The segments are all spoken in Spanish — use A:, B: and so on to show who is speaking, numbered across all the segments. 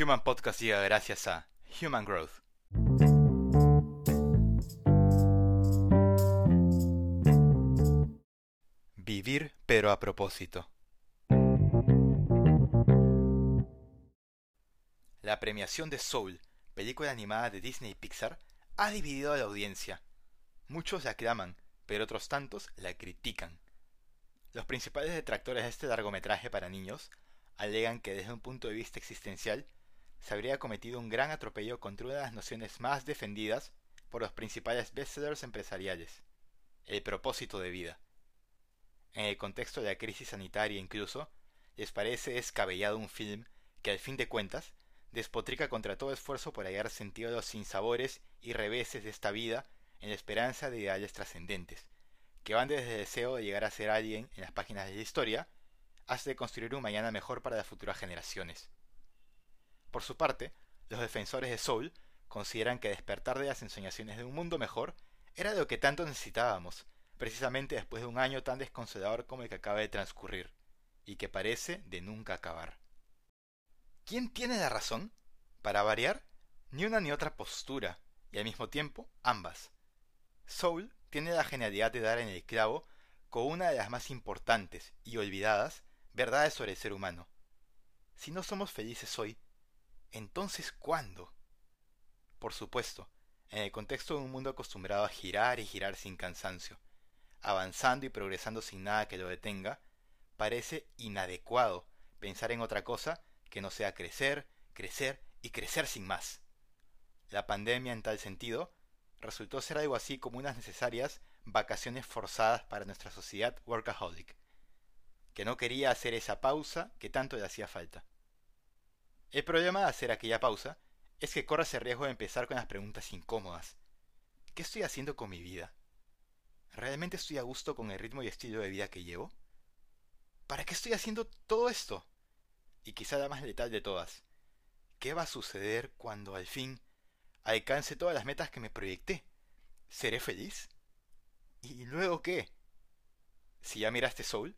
A: Human Podcast llega gracias a Human Growth. Vivir pero a propósito. La premiación de Soul, película animada de Disney y Pixar, ha dividido a la audiencia. Muchos la aclaman, pero otros tantos la critican. Los principales detractores de este largometraje para niños alegan que desde un punto de vista existencial se habría cometido un gran atropello contra una de las nociones más defendidas por los principales bestsellers empresariales, el propósito de vida. En el contexto de la crisis sanitaria incluso, les parece descabellado un film que al fin de cuentas despotrica contra todo esfuerzo por hallar sentido a los sinsabores y reveses de esta vida en la esperanza de ideales trascendentes, que van desde el deseo de llegar a ser alguien en las páginas de la historia, hasta de construir un mañana mejor para las futuras generaciones. Por su parte, los defensores de Soul consideran que despertar de las ensoñaciones de un mundo mejor era lo que tanto necesitábamos, precisamente después de un año tan desconsolador como el que acaba de transcurrir, y que parece de nunca acabar. ¿Quién tiene la razón? Para variar, ni una ni otra postura, y al mismo tiempo ambas. Soul tiene la genialidad de dar en el clavo con una de las más importantes y olvidadas verdades sobre el ser humano. Si no somos felices hoy, entonces ¿cuándo? Por supuesto, en el contexto de un mundo acostumbrado a girar y girar sin cansancio, avanzando y progresando sin nada que lo detenga, parece inadecuado pensar en otra cosa que no sea crecer, crecer y crecer sin más. La pandemia en tal sentido resultó ser algo así como unas necesarias vacaciones forzadas para nuestra sociedad workaholic, que no quería hacer esa pausa que tanto le hacía falta. El problema de hacer aquella pausa es que corres el riesgo de empezar con las preguntas incómodas. ¿Qué estoy haciendo con mi vida? ¿Realmente estoy a gusto con el ritmo y estilo de vida que llevo? ¿Para qué estoy haciendo todo esto? Y quizá la más letal de todas. ¿Qué va a suceder cuando al fin alcance todas las metas que me proyecté? ¿Seré feliz? ¿Y luego qué? Si ya miraste Soul,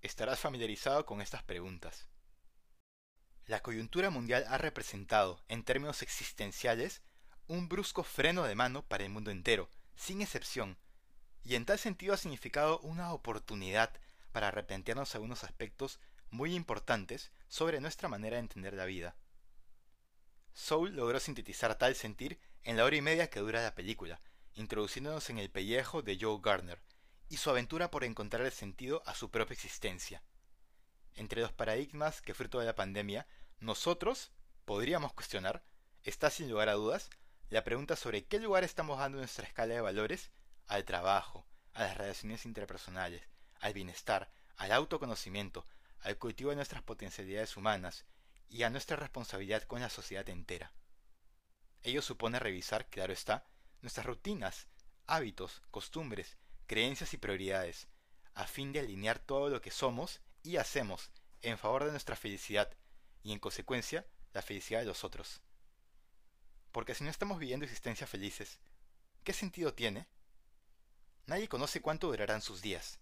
A: estarás familiarizado con estas preguntas. La coyuntura mundial ha representado, en términos existenciales, un brusco freno de mano para el mundo entero, sin excepción, y en tal sentido ha significado una oportunidad para replantearnos algunos aspectos muy importantes sobre nuestra manera de entender la vida. Soul logró sintetizar tal sentir en la hora y media que dura la película, introduciéndonos en el pellejo de Joe Gardner y su aventura por encontrar el sentido a su propia existencia. Entre los paradigmas que fruto de la pandemia, nosotros podríamos cuestionar, está sin lugar a dudas, la pregunta sobre qué lugar estamos dando en nuestra escala de valores al trabajo, a las relaciones interpersonales, al bienestar, al autoconocimiento, al cultivo de nuestras potencialidades humanas y a nuestra responsabilidad con la sociedad entera. Ello supone revisar, claro está, nuestras rutinas, hábitos, costumbres, creencias y prioridades, a fin de alinear todo lo que somos y hacemos en favor de nuestra felicidad y en consecuencia la felicidad de los otros. Porque si no estamos viviendo existencias felices, ¿qué sentido tiene? Nadie conoce cuánto durarán sus días.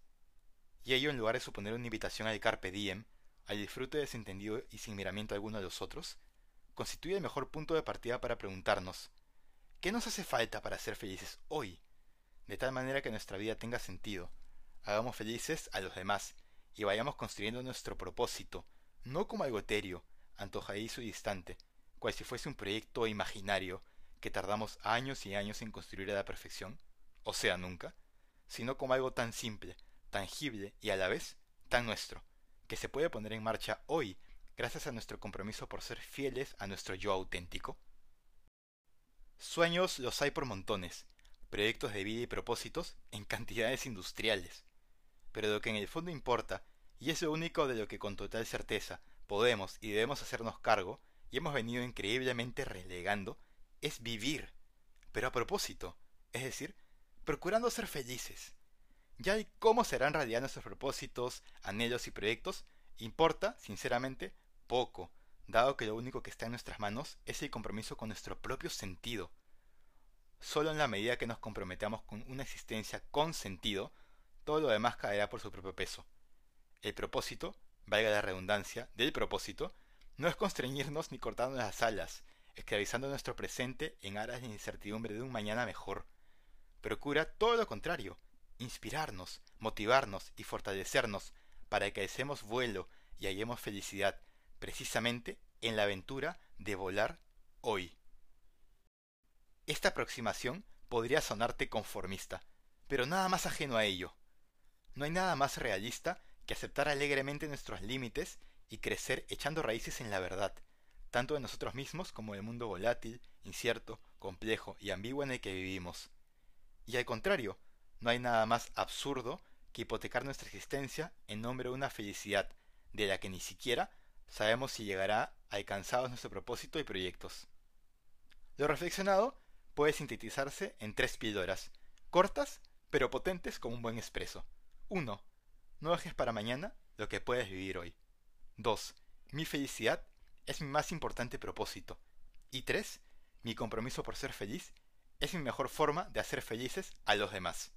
A: Y ello en lugar de suponer una invitación al carpe diem, al disfrute desentendido y sin miramiento alguno de los otros, constituye el mejor punto de partida para preguntarnos, ¿qué nos hace falta para ser felices hoy? De tal manera que nuestra vida tenga sentido, hagamos felices a los demás y vayamos construyendo nuestro propósito, no como algo etéreo, antojadizo y distante, cual si fuese un proyecto imaginario que tardamos años y años en construir a la perfección, o sea, nunca, sino como algo tan simple, tangible y a la vez tan nuestro, que se puede poner en marcha hoy gracias a nuestro compromiso por ser fieles a nuestro yo auténtico? Sueños los hay por montones, proyectos de vida y propósitos en cantidades industriales, pero lo que en el fondo importa, y es lo único de lo que con total certeza podemos y debemos hacernos cargo, y hemos venido increíblemente relegando, es vivir, pero a propósito, es decir, procurando ser felices. Ya el cómo serán realidad nuestros propósitos, anhelos y proyectos, importa, sinceramente, poco, dado que lo único que está en nuestras manos es el compromiso con nuestro propio sentido. Solo en la medida que nos comprometamos con una existencia con sentido, todo lo demás caerá por su propio peso. El propósito, valga la redundancia, del propósito, no es constreñirnos ni cortarnos las alas, esclavizando nuestro presente en aras de incertidumbre de un mañana mejor. Procura todo lo contrario, inspirarnos, motivarnos y fortalecernos para que hacemos vuelo y hallemos felicidad, precisamente en la aventura de volar hoy. Esta aproximación podría sonarte conformista, pero nada más ajeno a ello. No hay nada más realista que aceptar alegremente nuestros límites y crecer echando raíces en la verdad, tanto de nosotros mismos como del mundo volátil, incierto, complejo y ambiguo en el que vivimos. Y al contrario, no hay nada más absurdo que hipotecar nuestra existencia en nombre de una felicidad de la que ni siquiera sabemos si llegará alcanzados nuestro propósito y proyectos. Lo reflexionado puede sintetizarse en tres píldoras, cortas pero potentes como un buen expreso. 1. No dejes para mañana lo que puedes vivir hoy. 2. Mi felicidad es mi más importante propósito. Y 3. Mi compromiso por ser feliz es mi mejor forma de hacer felices a los demás.